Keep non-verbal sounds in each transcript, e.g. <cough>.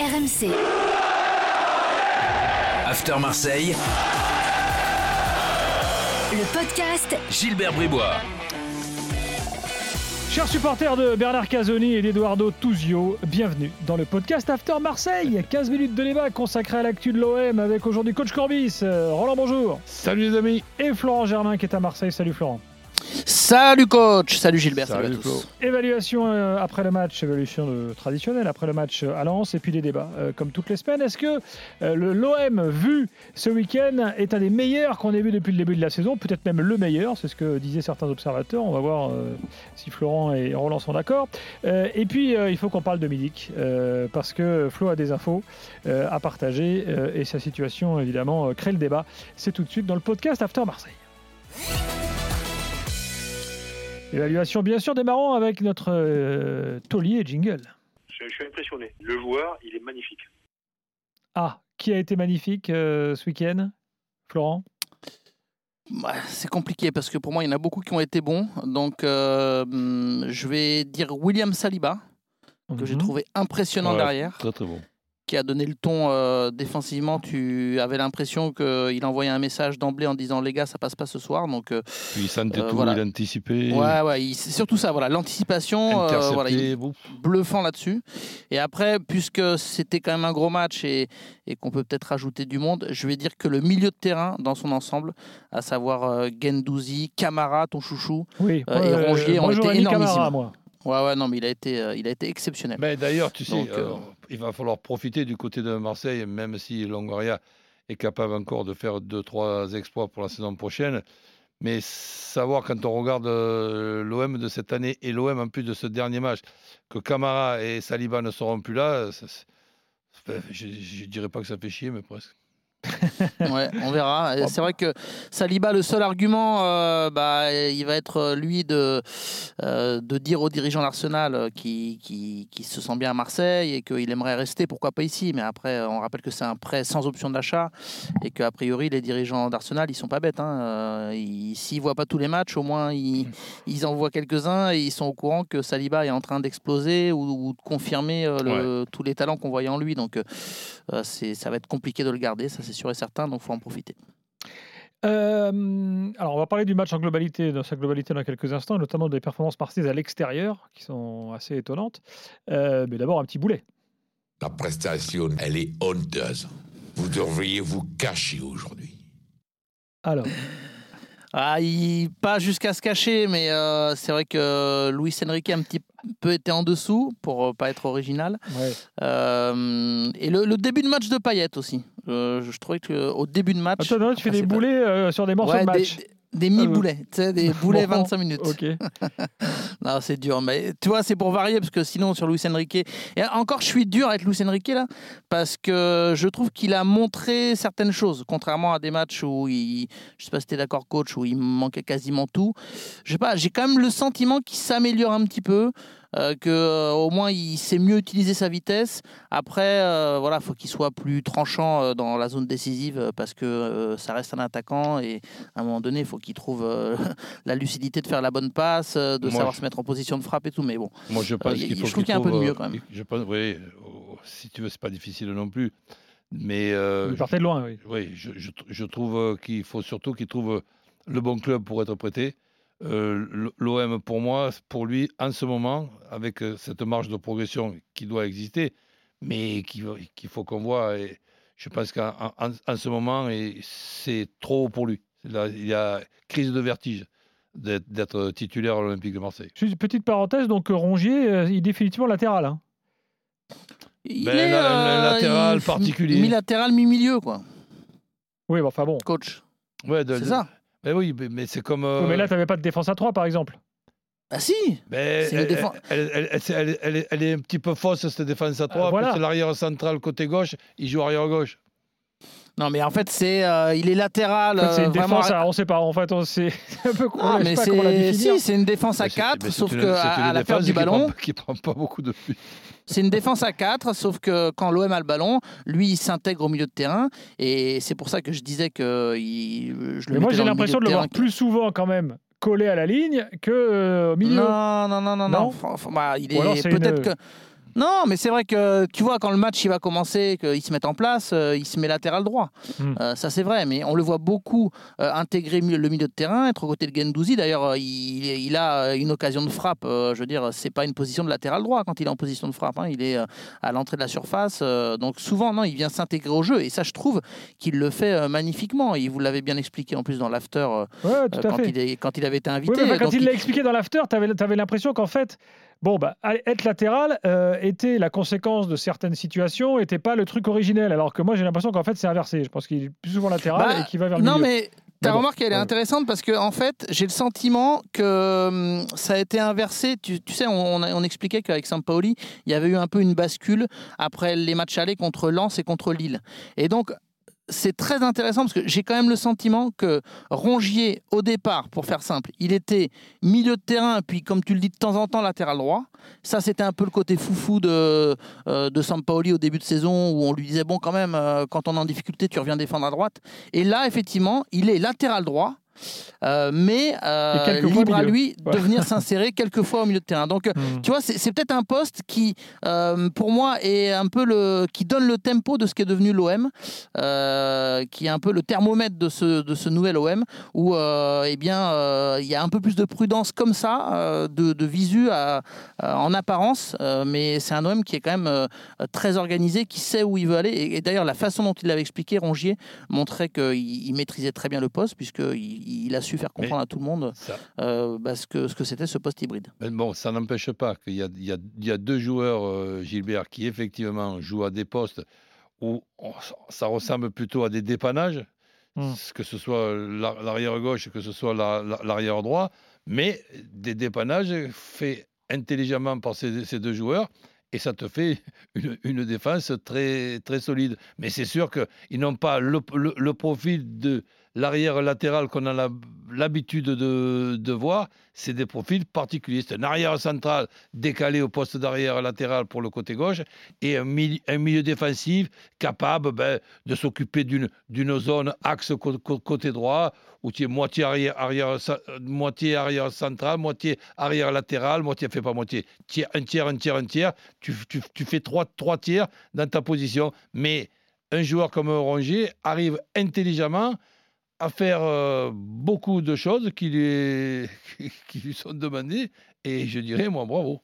RMC. After Marseille, Le podcast Gilbert Bribois. Chers supporters de Bernard Casoni et d'Eduardo Tuzio, bienvenue dans le podcast After Marseille. 15 minutes de débat consacré à l'actu de l'OM avec aujourd'hui coach Corbis. Euh, Roland, bonjour. Salut les amis. Et Florent Germain qui est à Marseille. Salut Florent. Salut coach, salut Gilbert, salut, Salut, à tous. Évaluation euh, après le match, évaluation de- traditionnelle après le match euh, à Lens et puis des débats euh, comme toutes les semaines. Est-ce que euh, le- l'OM vu ce week-end est un des meilleurs qu'on ait vu depuis le début de la saison? Peut-être même le meilleur, c'est ce que disaient certains observateurs. On va voir euh, si Florent et Roland sont d'accord. Euh, et puis euh, il faut qu'on parle de Milik euh, parce que Flo a des infos euh, à partager euh, et sa situation évidemment euh, crée le débat. C'est tout de suite dans le podcast After Marseille. Évaluation bien sûr démarrons avec notre euh, taulier jingle. Je, je suis impressionné. Le joueur, il est magnifique. Ah, qui a été magnifique euh, ce week-end Florent? Ouais, c'est compliqué parce que pour moi il y en a beaucoup qui ont été bons. Donc euh, hum, je vais dire William Saliba, que j'ai Mhm. trouvé impressionnant Ouais. derrière, Très très bon. Qui a donné le ton euh, défensivement. Tu avais l'impression qu'il envoyait un message d'emblée en disant les gars ça passe pas ce soir. Donc euh, Puis il sentait Euh, tout, voilà. il anticipait, ouais ouais, il- c'est surtout ça. Voilà l'anticipation. euh, voilà, il- bluffant là-dessus. Et après, puisque c'était quand même un gros match et, et qu'on peut peut-être rajouter du monde, je vais dire que le milieu de terrain dans son ensemble, à savoir euh, Gendouzi, Camara, ton chouchou, Oui, Euh, et Rongier ont été énormissimes. Camara, moi. ouais ouais non mais il a été, euh, il a été exceptionnel. Mais d'ailleurs, tu sais, Donc, euh, euh, il va falloir profiter du côté de Marseille, même si Longoria est capable encore de faire deux, trois exploits pour la saison prochaine. Mais savoir quand on regarde euh, l'OM de cette année et l'OM en plus de ce dernier match, que Camara et Saliba ne seront plus là, je ne dirais pas que ça fait chier, mais presque. <laughs> Ouais, on verra. C'est vrai que Saliba, le seul argument, euh, bah, il va être euh, lui de, euh, de dire aux dirigeants d'Arsenal qui, qui, qui se sent bien à Marseille et qu'il aimerait rester, pourquoi pas ici. Mais après, on rappelle que c'est un prêt sans option d'achat et qu'a priori, les dirigeants d'Arsenal, ils sont pas bêtes. Hein. Ils- S'ils voient pas tous les matchs, au moins ils, ils en voient quelques-uns et ils sont au courant que Saliba est en train d'exploser ou, ou de confirmer tous les talents qu'on voyait en lui. Donc, euh, c'est, ça va être compliqué de le garder, ça c'est sûr et certain, donc faut en profiter. Euh, alors, on va parler du match en globalité, dans sa globalité dans quelques instants, et notamment des performances marseillaises à l'extérieur, qui sont assez étonnantes. Euh, mais d'abord, un petit boulet. La prestation, elle est honteuse. Vous devriez vous cacher aujourd'hui. Alors, Ah, il, pas jusqu'à se cacher, mais euh, c'est vrai que Luis Enrique a un petit peu été en dessous, pour euh, pas être original. ouais. Euh, et le, le début de match de Payet aussi. Euh, je trouvais qu'au début de match. Attends, non, tu fais des boulets euh, sur des morceaux Ouais, de match. des- des mi-boulets, tu sais, des <laughs> boulets Bon, 25 minutes. Ok. <laughs> Non, c'est dur. Mais tu vois, c'est pour varier parce que sinon, sur Luis Enrique. Et encore, je suis dur avec Luis Enrique là parce que je trouve qu'il a montré certaines choses, contrairement à des matchs où il. Je sais pas si tu es d'accord, coach, où il manquait quasiment tout. Je sais pas, j'ai quand même le sentiment qu'il s'améliore un petit peu. Euh, que euh, au moins il sait mieux utiliser sa vitesse. Après, euh, voilà, faut qu'il soit plus tranchant euh, dans la zone décisive euh, parce que euh, ça reste un attaquant et à un moment donné, il faut qu'il trouve euh, <laughs> la lucidité de faire la bonne passe, de Moi, savoir je- se mettre en position de frappe et tout. Mais bon, Moi, je pense y- qu'il je faut trouve qu'il y a un peu de trouve, mieux, quand même. Je pense, oui, oh, si tu veux, c'est pas difficile non plus. Mais euh, Vous partez de loin, oui. Oui, je, je, je trouve qu'il faut surtout qu'il trouve le bon club pour être prêté. Euh, L'OM, pour moi, pour lui, en ce moment, avec euh, cette marge de progression qui doit exister, mais qu'il qu'il faut qu'on voit, et je pense qu'en en, en ce moment, c'est trop haut pour lui. Là, il y a crise de vertige d'être- titulaire à l'Olympique de Marseille. Juste une petite parenthèse, donc euh, Rongier, il est définitivement latéral. hein. il Ben, la- la- latéral il- particulier. mi-latéral, mi-milieu, quoi, Oui, enfin bon. coach. Ouais, C'est ça. Mais oui, mais, mais c'est comme. Oui, euh, mais là, tu n'avais pas de défense à 3, par exemple. Ah si Mais C'est une elle, défense- elle, elle- elle- elle- elle est- elle est un petit peu fausse, cette défense à 3. Euh, voilà. C'est l'arrière central côté gauche, il joue arrière gauche. Non, mais en fait, c'est euh, il est latéral. En fait, c'est euh, une vraiment défense à, on sait pas. En fait, on sait c'est <laughs> un peu con. Ah, mais pas comment la c'est si, c'est une défense à Mais c'est- 4, mais c'est sauf une- que c'est à, une à la perte défense du qui prend- ballon, Qui prend pas beaucoup de buts. C'est une défense à 4, sauf que quand l'OM a le ballon, lui, il s'intègre au milieu de terrain. Et c'est pour ça que je disais que il, je le Mais moi, j'ai l'impression de le voir plus souvent quand même collé à la ligne que euh, au milieu. Non, non, non, non, Non non. Bah, il est peut-être une- que. Non, mais c'est vrai que tu vois, quand le match il va commencer, qu'il se met en place, euh, il se met latéral droit. Mm. Euh, ça, c'est vrai, mais on le voit beaucoup euh, intégrer le milieu de terrain, être aux côtés de Gendouzi. D'ailleurs, euh, il, il a une occasion de frappe. je veux dire, c'est pas une position de latéral droit quand il est en position de frappe. hein. Il est à l'entrée de la surface. donc, souvent, non, il vient s'intégrer au jeu. Et ça, je trouve qu'il le fait magnifiquement. Et vous l'avez bien expliqué en plus dans l'after Ouais, quand, il est- quand il avait été Oui, invité. mais enfin, quand Donc, il il- l'a expliqué dans l'after, tu avais, l'impression qu'en fait, bon, bah, être latéral euh, était la conséquence de certaines situations, était pas le truc originel. Alors que moi, j'ai l'impression qu'en fait, c'est inversé. Je pense qu'il est plus souvent latéral Bah, et qu'il va vers le Non, milieu. mais ta Mais bon, remarque, elle est ouais. intéressante parce que, en fait, j'ai le sentiment que hum, ça a été inversé. Tu, tu sais, on, on a- on expliquait qu'avec Sampaoli, il y avait eu un peu une bascule après les matchs allés contre Lens et contre Lille. Et donc, c'est très intéressant parce que j'ai quand même le sentiment que Rongier, au départ, pour faire simple, il était milieu de terrain, puis comme tu le dis de temps en temps, latéral droit. Ça, c'était un peu le côté foufou de, euh, de Sampaoli au début de saison où on lui disait, bon, quand même, euh, quand on est en difficulté, tu reviens défendre à droite. Et là, effectivement, il est latéral droit. Euh, mais euh, libre à lui de venir <laughs> s'insérer quelquefois au milieu de terrain. Donc, euh, Mm. tu vois, c'est peut-être un poste qui, euh, pour moi, est un peu le qui donne le tempo de ce qui est devenu l'OM, qui est un peu le thermomètre de ce de ce nouvel OM, où eh bien il y a un peu plus de prudence comme ça, de, de visu à- à- en apparence, mais c'est un OM qui est quand même très organisé, qui sait où il veut aller. Et, et d'ailleurs, la façon dont il l'avait expliqué, Rongier, montrait qu'il il maîtrisait très bien le poste, puisqu'il il a su faire comprendre à tout le monde Ça, euh, bah, ce que ce que c'était ce poste hybride. Mais bon, ça n'empêche pas qu'il y a, il y a- il y a deux joueurs, euh, Gilbert, qui effectivement jouent à des postes où on- ça ressemble plutôt à des dépannages, Mm. que ce soit la- l'arrière gauche, que ce soit la- la- l'arrière droit, mais des dépannages faits intelligemment par ces, ces deux joueurs. Et ça te fait <laughs> une, une défense très, très solide. Mais c'est sûr qu'ils n'ont pas le, le- le profil de l'arrière latéral qu'on a l'habitude de, voir. C'est des profils particuliers. C'est un arrière central décalé au poste d'arrière latéral pour le côté gauche et un, mili- un milieu défensif capable ben, de s'occuper d'une zone axe côté droit où tu es moitié arrière, arrière, moitié arrière central, moitié arrière latéral, moitié fait pas moitié, un tiers, un tiers, un tiers. Tu, tu- tu fais trois, trois tiers dans ta position. Mais un joueur comme Rongier arrive intelligemment à faire euh, beaucoup de choses qui lui, <laughs> qui lui sont demandées. Et je dirais, moi, bravo.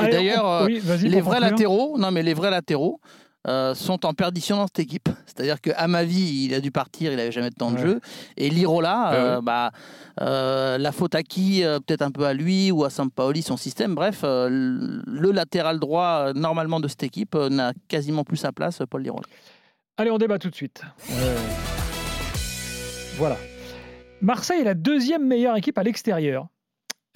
Et d'ailleurs, euh, oui, les vrais conclure. latéraux, non mais les vrais latéraux euh, sont en perdition dans cette équipe. C'est-à-dire que Amavi, il a dû partir, il n'avait jamais de temps de Ouais. jeu. Et Lirola, Ouais, euh, ouais. bah, euh, la faute à qui euh, Peut-être un peu à lui ou à Sampaoli, son système. Bref, euh, le latéral droit normalement de cette équipe euh, n'a quasiment plus sa place, Paul Lirola. Allez, on débat tout de suite. Voilà. Marseille est la deuxième meilleure équipe à l'extérieur.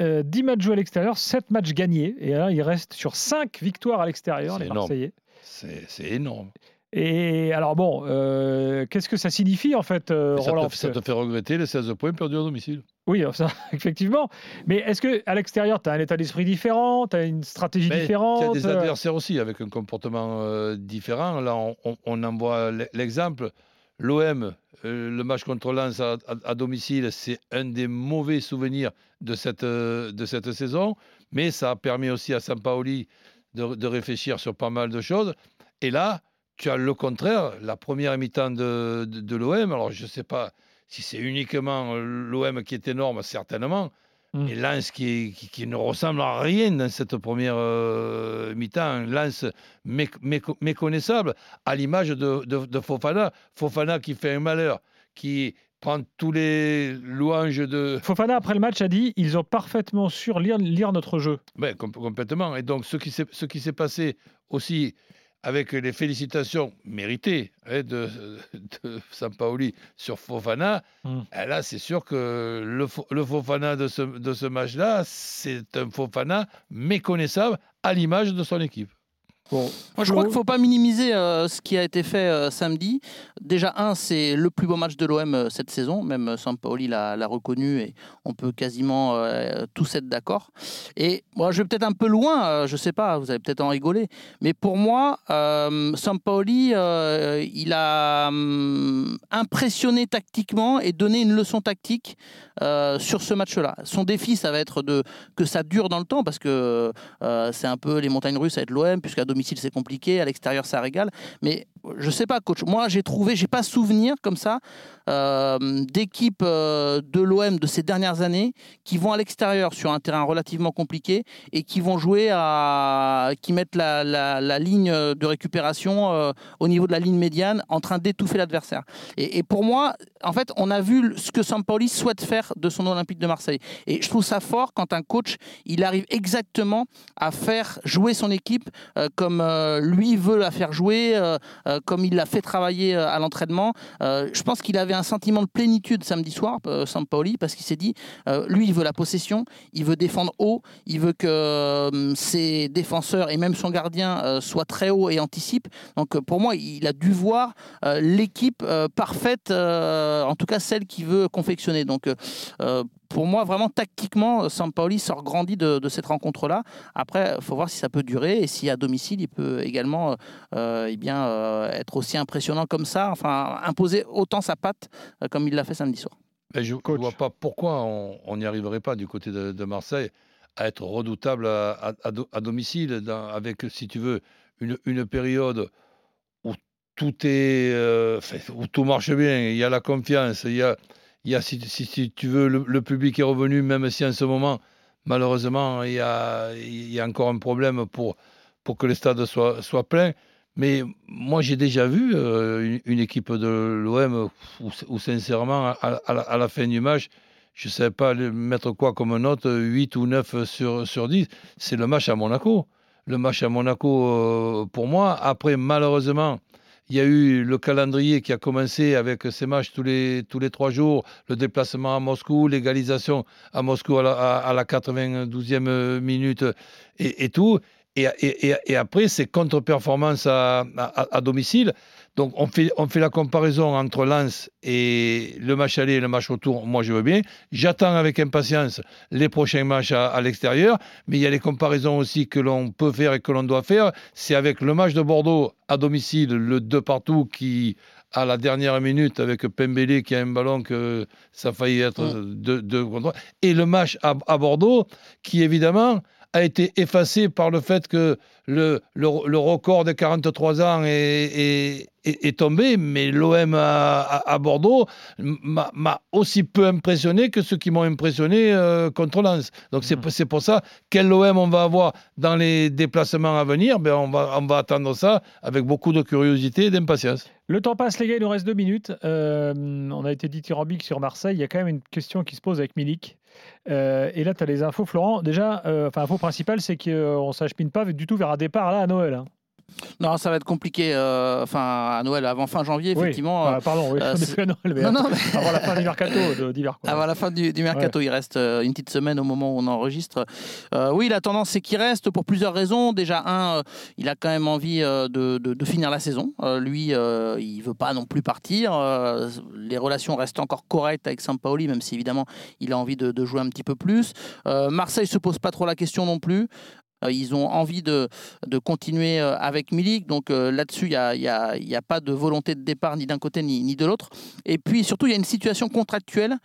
Euh, 10 matchs joués à l'extérieur, 7 matchs gagnés. Et là, il reste sur 5 victoires à l'extérieur, les énorme. Marseillais. C'est énorme. Et alors, bon, euh, qu'est-ce que ça signifie en fait, euh, ça, Roland te, ça que- te fait regretter les 16 points perdus à domicile? Oui, ça, <laughs> effectivement. Mais est-ce qu'à l'extérieur, tu as un état d'esprit différent Tu as une stratégie Mais différente? Tu as des euh, adversaires aussi avec un comportement euh, différent. Là, on, on- on en voit l'e- l'exemple. L'OM, euh, le match contre Lens à, domicile, c'est un des mauvais souvenirs de cette, euh, de cette saison. Mais ça a permis aussi à Sampaoli de, de réfléchir sur pas mal de choses. Et là, tu as le contraire, la première mi-temps de, de, de l'OM. Alors, je ne sais pas si c'est uniquement l'OM qui est énorme, certainement. Mm. Et Lens qui, qui, qui ne ressemble à rien dans cette première euh, mi-temps. Lens méc- méco- méconnaissable, à l'image de, de- de Fofana. Fofana qui fait un malheur, qui prend tous les louanges de. Fofana, après le match, a dit ils ont parfaitement su lire, lire notre jeu. Ben, com- complètement. Et donc, ce qui s'est ce qui s'est passé aussi avec les félicitations méritées hein, de, de Sampaoli sur Fofana, Mm. eh là, c'est sûr que le, Fo- le Fofana de ce, de ce match-là, c'est un Fofana méconnaissable à l'image de son équipe. Bon, Moi, je crois qu'il ne faut pas minimiser euh, ce qui a été fait euh, samedi. Déjà, un, c'est le plus beau match de l'OM euh, cette saison. Même Sampaoli l'a reconnu et on peut quasiment tous être d'accord. Et moi, je vais peut-être un peu loin, je ne sais pas, vous allez peut-être en rigoler. Mais pour moi, Sampaoli, il a impressionné tactiquement et donné une leçon tactique sur ce match-là. Son défi, ça va être de, que ça dure dans le temps parce que c'est un peu les montagnes russes avec l'OM, puisqu'à domicile c'est compliqué, à l'extérieur ça régale. Mais je sais pas, coach. Moi, j'ai trouvé, j'ai pas souvenir comme ça euh, d'équipes euh, de l'OM de ces dernières années qui vont à l'extérieur sur un terrain relativement compliqué et qui vont jouer qui mettent la, ligne de récupération euh, au niveau de la ligne médiane, en train d'étouffer l'adversaire. Et, pour moi, en fait, on a vu ce que Sampaoli souhaite faire de son Olympique de Marseille. Et je trouve ça fort quand un coach, il arrive exactement à faire jouer son équipe comme lui veut la faire jouer, euh, comme il l'a fait travailler euh, à l'entraînement. Euh, je pense qu'il avait un sentiment de plénitude samedi soir, Sampaoli, parce qu'il s'est dit, lui, il veut la possession, il veut défendre haut, il veut que ses défenseurs et même son gardien soient très hauts et anticipent. Donc pour moi, il a dû voir l'équipe parfaite, en tout cas celle qu'il veut confectionner. Donc pour moi, vraiment tactiquement, Sampaoli sort grandi de, de cette rencontre-là. Après, il faut voir si ça peut durer et si à domicile, il peut également euh, eh bien, euh, être aussi impressionnant comme ça, enfin imposer autant sa patte euh, comme il l'a fait samedi soir. Mais je ne vois pas pourquoi on n'y arriverait pas du côté de, de Marseille à être redoutable à, à- à do- à domicile, dans- avec, si tu veux, une, une période où tout est, euh, où tout marche bien, il y a la confiance, il y a, il y a si, tu veux, le, public est revenu, même si en ce moment, malheureusement, il y a, il y a encore un problème pour, pour que le stade soit, soit plein. Mais moi, j'ai déjà vu euh, une, équipe de l'OM où, sincèrement, à, la, fin du match, je ne savais pas mettre quoi comme note, 8 ou 9 sur, sur 10. C'est le match à Monaco. Le match à Monaco, euh, pour moi. Après, malheureusement, il y a eu le calendrier qui a commencé avec ces matchs tous les, tous les trois jours, le déplacement à Moscou, l'égalisation à Moscou à la, à, à la 92e minute et, tout. Et, et, et, après, c'est contre-performance à, à, à domicile. Donc, on fait, on fait la comparaison entre Lens et le match aller et le match retour. Moi, je veux bien. J'attends avec impatience les prochains matchs à, à l'extérieur. Mais il y a les comparaisons aussi que l'on peut faire et que l'on doit faire. C'est avec le match de Bordeaux à domicile, le 2 partout qui, à la dernière minute, avec Pembele qui a un ballon que ça a failli être 2 de, contre Et le match à, à Bordeaux qui, évidemment, a été effacé par le fait que le, le, le record de 43 ans est, est, est, est tombé, mais l'OM à, à, à, Bordeaux m'a aussi peu impressionné que ceux qui m'ont impressionné euh, contre Lens. Donc c'est mmh. pour ça, quel OM on va avoir dans les déplacements à venir, ben on, va, on va attendre ça avec beaucoup de curiosité et d'impatience. Le temps passe, les gars, il nous reste deux minutes. Euh, on a été dithyrambique sur Marseille. Il y a quand même une question qui se pose avec Milik. Euh, et là, tu as les infos, Florent. Déjà, euh, enfin, info principale, c'est qu'on ne s'achemine pas du tout vers un départ là à Noël. Hein. Non, ça va être compliqué. Euh, enfin, à Noël, avant fin janvier, effectivement. Oui. Ah, pardon, oui, euh, <laughs> plus à Noël, mais, non, non, mais... avant la fin du <laughs> mercato d'hiver. Avant la fin du, du mercato, ouais. il reste euh, une petite semaine au moment où on enregistre. Euh, oui, la tendance, c'est qu'il reste pour plusieurs raisons. Déjà, un, euh, il a quand même envie de, de, de, finir la saison. Euh, lui, il veut pas non plus partir. euh, les relations restent encore correctes avec Sampaoli, même si évidemment, il a envie de, de jouer un petit peu plus. Euh, Marseille se pose pas trop la question non plus. Euh, Ils ont envie de, de continuer euh, avec Milik. Donc euh, là-dessus, il n'y a, y a, pas de volonté de départ ni d'un côté ni, de l'autre. Et puis surtout, il y a une situation contractuelle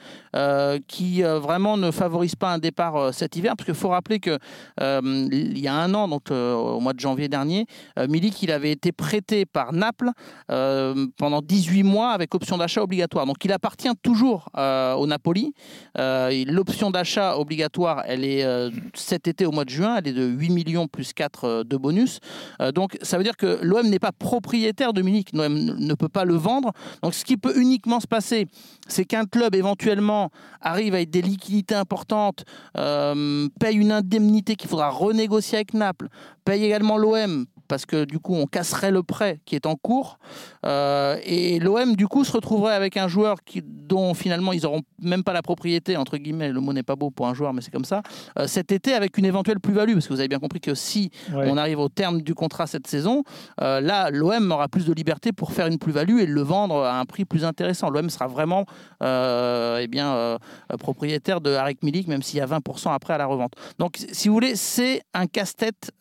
qui vraiment ne favorise pas un départ cet hiver. Parce qu'il faut rappeler qu'il y a un an, donc au mois de janvier dernier, Milik il avait été prêté par Naples pendant 18 mois avec option d'achat obligatoire. Donc il appartient toujours au Napoli. L'option d'achat obligatoire, elle est cet été au mois de juin, elle est de 8 millions plus 4 de bonus. Euh, donc ça veut dire que l'OM n'est pas propriétaire de Munich, l'OM ne peut pas le vendre. Donc ce qui peut uniquement se passer, c'est qu'un club éventuellement arrive avec des liquidités importantes, euh, paye une indemnité qu'il faudra renégocier avec Naples, paye également l'OM parce que du coup on casserait le prêt qui est en cours euh, et l'OM du coup se retrouverait avec un joueur qui dont finalement ils n'auront même pas la propriété, entre guillemets, le mot n'est pas beau pour un joueur, mais c'est comme ça, euh, cet été avec une éventuelle plus-value, parce que vous avez bien compris que si Ouais. on arrive au terme du contrat cette saison, euh, là, l'OM aura plus de liberté pour faire une plus-value et le vendre à un prix plus intéressant. L'OM sera vraiment eh bien, propriétaire de Arek Milik, même s'il y a 20% après à la revente. Donc, si vous voulez, c'est un casse-tête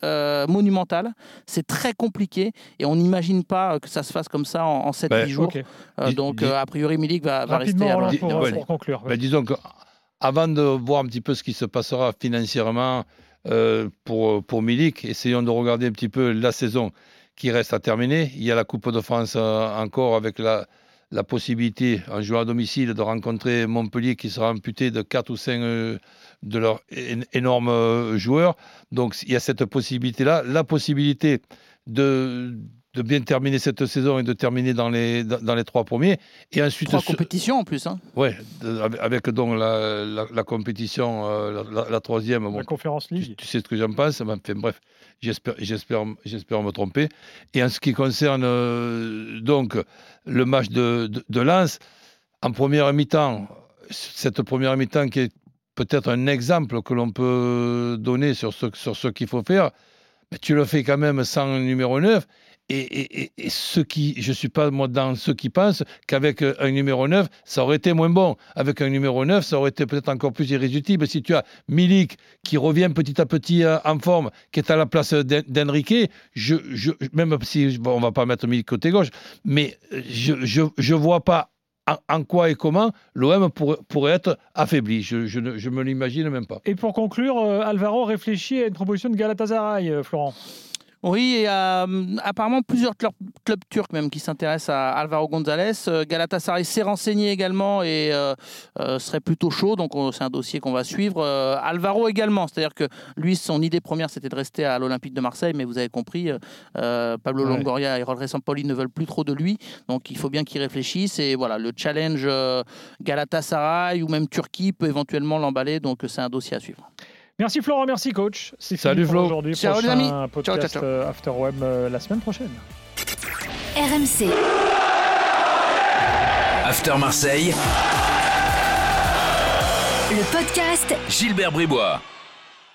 monumental. C'est très compliqué et on n'imagine pas que ça se fasse comme ça en, en 7-8 Ben, jours. Euh, donc, euh, a priori, Milik va, va rester à pour, pour conclure. Ben, disons que avant de voir un petit peu ce qui se passera financièrement euh, pour, pour Milik, essayons de regarder un petit peu la saison qui reste à terminer. Il y a la Coupe de France euh, encore avec la, la possibilité, en jouant à domicile, de rencontrer Montpellier qui sera amputé de 4 ou 5 euh, de leurs énormes joueurs. Donc il y a cette possibilité-là. La possibilité de, de bien terminer cette saison et de terminer dans les, dans, dans les trois premiers. Et ensuite, Trois compétitions en plus. hein. Ouais, de- avec, donc la, la- la compétition, euh, la, la- la troisième. Bon, La Conférence tu, League. tu sais ce que j'en pense. Enfin, bref, j'espère, j'espère, j'espère me tromper. Et en ce qui concerne euh, donc le match de, de, de Lens, en première mi-temps, cette première mi-temps qui est peut-être un exemple que l'on peut donner sur ce, sur ce qu'il faut faire, mais tu le fais quand même sans numéro 9. Et, et, et- qui, je ne suis pas dans ceux qui pensent qu'avec euh, un numéro 9, ça aurait été moins bon. Avec un numéro 9, ça aurait été peut-être encore plus irréductible. Si tu as Milik qui revient petit à petit euh, en forme, qui est à la place d'En- d'Enrique, même si bon, on ne va pas mettre Milik côté gauche, mais euh, je ne vois pas en, quoi et comment l'OM pourrait, être affaibli. Je, je, ne- je me l'imagine même pas. Et pour conclure, Alvaro réfléchit à une proposition de Galatasaray, Florent. Oui, et euh, apparemment plusieurs clubs, clubs turcs même qui s'intéressent à Alvaro González. Euh, Galatasaray s'est renseigné également et euh, euh, serait plutôt chaud, donc on- c'est un dossier qu'on va suivre. Alvaro également, c'est-à-dire que lui, son idée première, c'était de rester à l'Olympique de Marseille, mais vous avez compris, Pablo Ouais. Longoria et Rodriguez Sampoli ne veulent plus trop de lui, donc il faut bien qu'il réfléchisse. Et voilà, le challenge Galatasaray ou même Turquie peut éventuellement l'emballer, donc c'est un dossier à suivre. Merci Florent, merci coach. C'est Salut, Flo. aujourd'hui. Ciao, les Prochain amis. Ciao, podcast ciao, ciao. euh, After Web euh, la semaine prochaine. RMC. After Marseille, Le podcast Gilbert Bribois.